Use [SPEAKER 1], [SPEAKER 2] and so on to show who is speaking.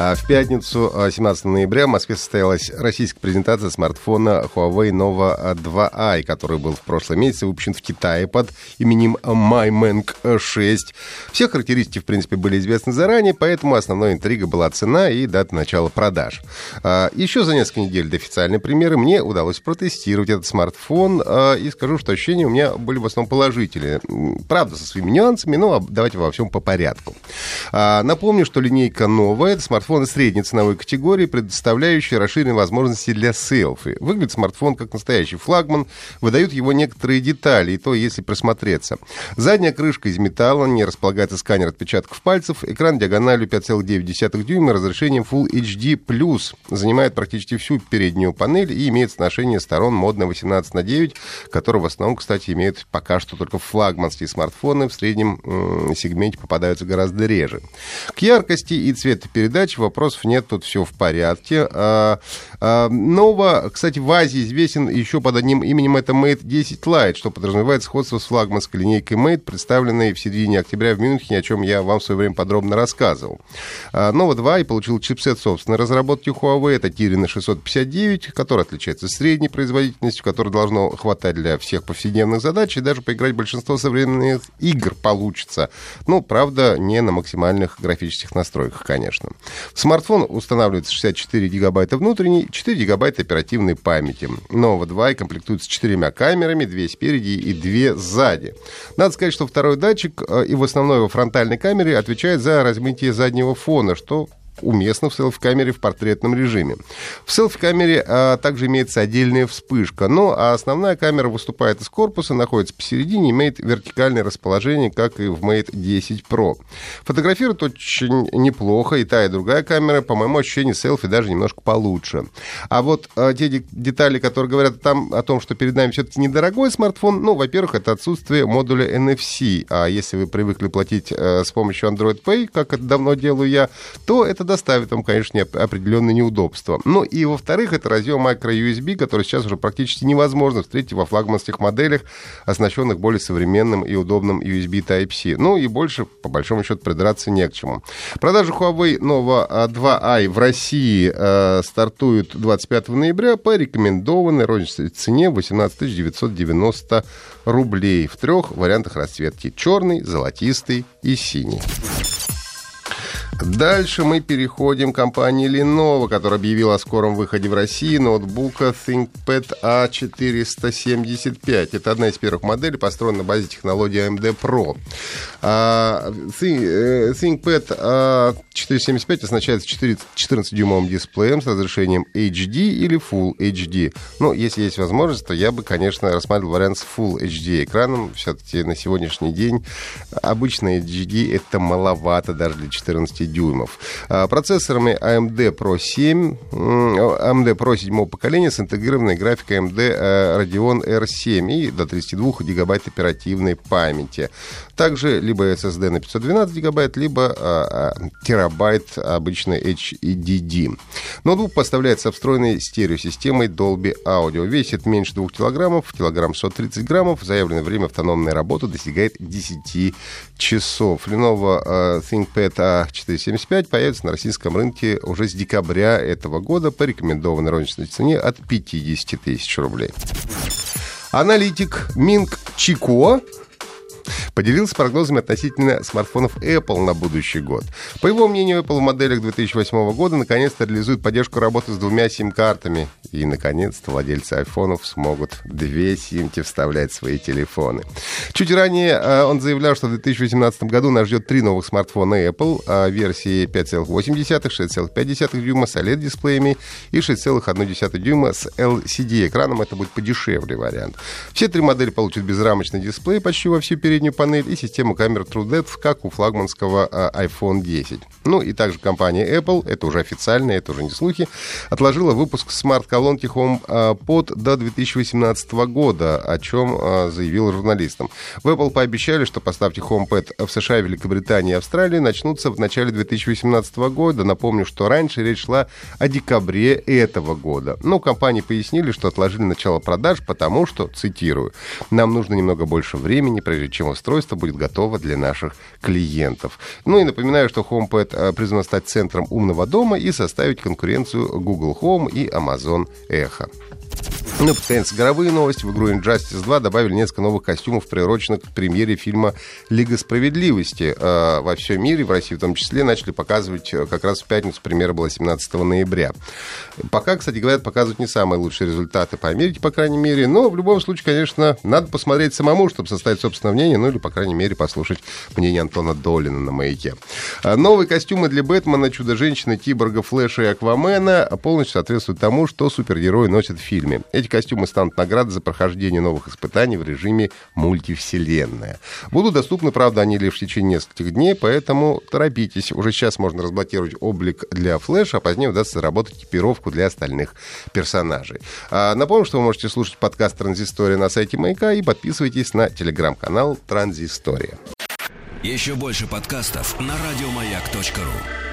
[SPEAKER 1] А в пятницу, 17 а, ноября, в Москве состоялась российская презентация смартфона Huawei Nova 2i, который был в прошлом месяце выпущен в Китае под именем MyMeng 6. Все характеристики, в принципе, были известны заранее, поэтому основной интрига была цена и дата начала продаж. А, еще за несколько недель до официальной премьеры мне удалось протестировать этот смартфон, и скажу, что ощущения у меня были в основном положительные. Правда, со своими нюансами, но давайте во всем по порядку. Напомню, что линейка новая, это смартфон смартфоны средней ценовой категории, предоставляющие расширенные возможности для селфи. Выглядит смартфон как настоящий флагман, выдают его некоторые детали, и то, если присмотреться. Задняя крышка из металла, не располагается сканер отпечатков пальцев, экран диагональю 5,9 дюйма, разрешением Full HD+, занимает практически всю переднюю панель и имеет сношение сторон модно 18 на 9, которые в основном, кстати, имеют пока что только флагманские смартфоны, в среднем сегменте попадаются гораздо реже. К яркости и цветопередаче вопросов нет, тут все в порядке. А, а, Нова, кстати, в Азии известен еще под одним именем, это Mate 10 Lite, что подразумевает сходство с флагманской линейкой Mate, представленной в середине октября в Мюнхене, о чем я вам в свое время подробно рассказывал. А, Nova 2 и получил чипсет собственной разработки Huawei, это Kirin 659, который отличается средней производительностью, который должно хватать для всех повседневных задач, и даже поиграть большинство современных игр получится. Ну, правда, не на максимальных графических настройках, конечно. Смартфон устанавливается 64 гигабайта внутренней, 4 гигабайта оперативной памяти. Нового 2 комплектуется четырьмя камерами, две спереди и две сзади. Надо сказать, что второй датчик э, и в основной его фронтальной камере отвечает за размытие заднего фона, что уместно в селфи-камере в портретном режиме. В селфи-камере а, также имеется отдельная вспышка, но а основная камера выступает из корпуса, находится посередине, имеет вертикальное расположение, как и в Mate 10 Pro. Фотографирует очень неплохо, и та, и другая камера, по моему ощущению, селфи даже немножко получше. А вот а, те детали, которые говорят там о том, что перед нами все-таки недорогой смартфон, ну, во-первых, это отсутствие модуля NFC, а если вы привыкли платить а, с помощью Android Pay, как это давно делаю я, то это доставит вам, конечно, определенные неудобства. Ну и, во-вторых, это разъем micro-USB, который сейчас уже практически невозможно встретить во флагманских моделях, оснащенных более современным и удобным USB Type-C. Ну и больше, по большому счету, придраться не к чему. Продажи Huawei Nova 2i в России э, стартуют 25 ноября по рекомендованной розничной цене 18 990 рублей в трех вариантах расцветки. Черный, золотистый и синий. Дальше мы переходим к компании Lenovo, которая объявила о скором выходе в России ноутбука ThinkPad A475. Это одна из первых моделей, построена на базе технологии AMD Pro. А, э, ThinkPad A475 оснащается 14-дюймовым дисплеем с разрешением HD или Full HD. Но если есть возможность, то я бы, конечно, рассматривал вариант с Full HD экраном. Все-таки на сегодняшний день обычно HD это маловато даже для 14 дюймов. А, процессорами AMD Pro 7, AMD Pro 7 поколения с интегрированной графикой AMD э, Radeon R7 и до 32 гигабайт оперативной памяти. Также либо SSD на 512 гигабайт, либо э, э, терабайт обычной HDD. Ноутбук поставляется встроенной стереосистемой Dolby Audio. Весит меньше 2 килограммов, килограмм 130 граммов. Заявленное время автономной работы достигает 10 часов. Lenovo ThinkPad A4 75 появится на российском рынке уже с декабря этого года по рекомендованной розничной цене от 50 тысяч рублей. Аналитик Минг Чико поделился прогнозами относительно смартфонов Apple на будущий год. По его мнению, Apple в моделях 2008 года наконец-то реализует поддержку работы с двумя сим-картами. И, наконец-то, владельцы айфонов смогут две симки вставлять в свои телефоны. Чуть ранее э, он заявлял, что в 2018 году нас ждет три новых смартфона Apple, а версии 5,8, 6,5 дюйма с OLED-дисплеями и 6,1 дюйма с LCD-экраном. Это будет подешевле вариант. Все три модели получат безрамочный дисплей почти во всю переднюю панель панель и систему камер TrueDepth, как у флагманского iPhone 10. Ну и также компания Apple, это уже официально, это уже не слухи, отложила выпуск смарт-колонки HomePod до 2018 года, о чем заявил журналистам. В Apple пообещали, что поставки HomePad в США, Великобритании и Австралии начнутся в начале 2018 года. Напомню, что раньше речь шла о декабре этого года. Но компании пояснили, что отложили начало продаж, потому что, цитирую, «нам нужно немного больше времени, прежде чем устройство будет готово для наших клиентов». Ну и напоминаю, что HomePad э, призван стать центром умного дома и составить конкуренцию Google Home и Amazon Echo. Ну, постоянно горовые новости. В игру Injustice 2 добавили несколько новых костюмов, приуроченных к премьере фильма «Лига справедливости». Э, во всем мире, в России в том числе, начали показывать э, как раз в пятницу. Премьера была 17 ноября. Пока, кстати, говорят, показывают не самые лучшие результаты по Америке, по крайней мере. Но в любом случае, конечно, надо посмотреть самому, чтобы составить собственное мнение, ну или, по крайней мере, послушать мнение Антона Долина на «Маяке». Э, новые костюмы для Бэтмена, Чудо-женщины, Киборга, Флэша и Аквамена полностью соответствуют тому, что супергерои носят в фильме. Эти эти костюмы станут наградой за прохождение новых испытаний в режиме мультивселенная. Будут доступны, правда, они лишь в течение нескольких дней, поэтому торопитесь. Уже сейчас можно разблокировать облик для флеша, а позднее удастся заработать экипировку для остальных персонажей. А, напомню, что вы можете слушать подкаст «Транзистория» на сайте Маяка и подписывайтесь на телеграм-канал «Транзистория».
[SPEAKER 2] Еще больше подкастов на радиомаяк.ру